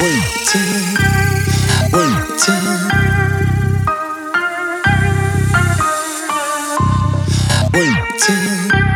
waiting, waiting, waiting.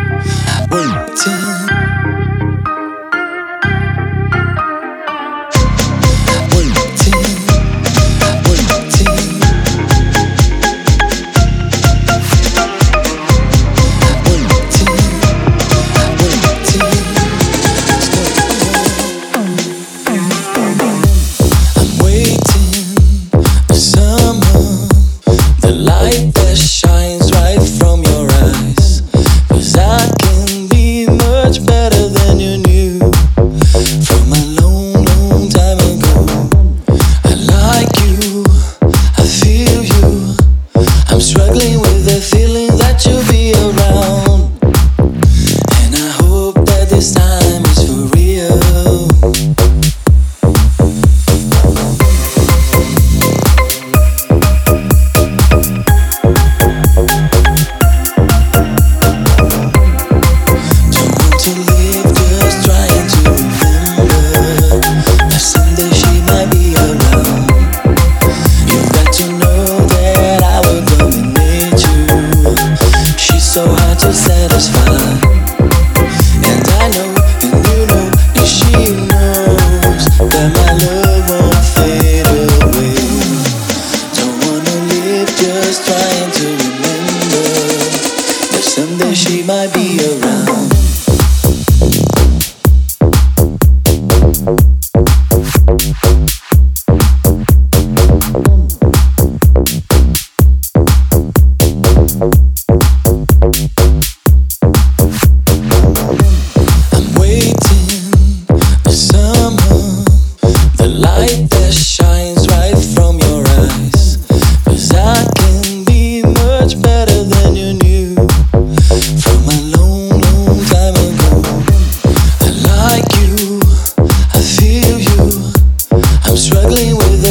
Just try.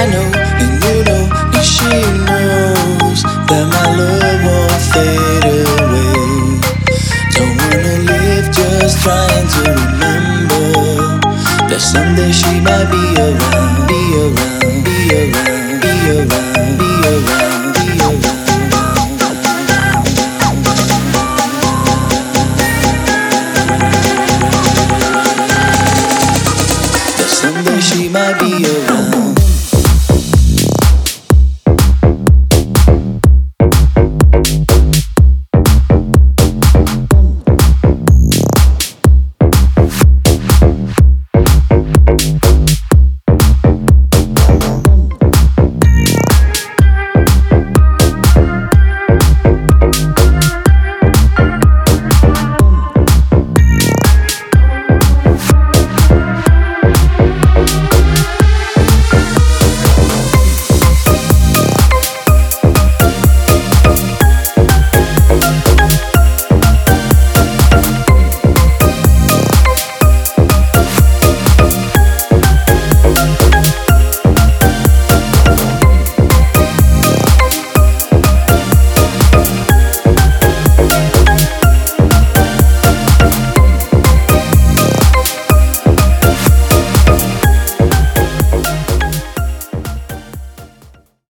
I know, and you know, and she knows that my love won't fade away. Don't wanna live just trying to remember that someday she might be around, be around, be around, be around, be around. Be around, she might be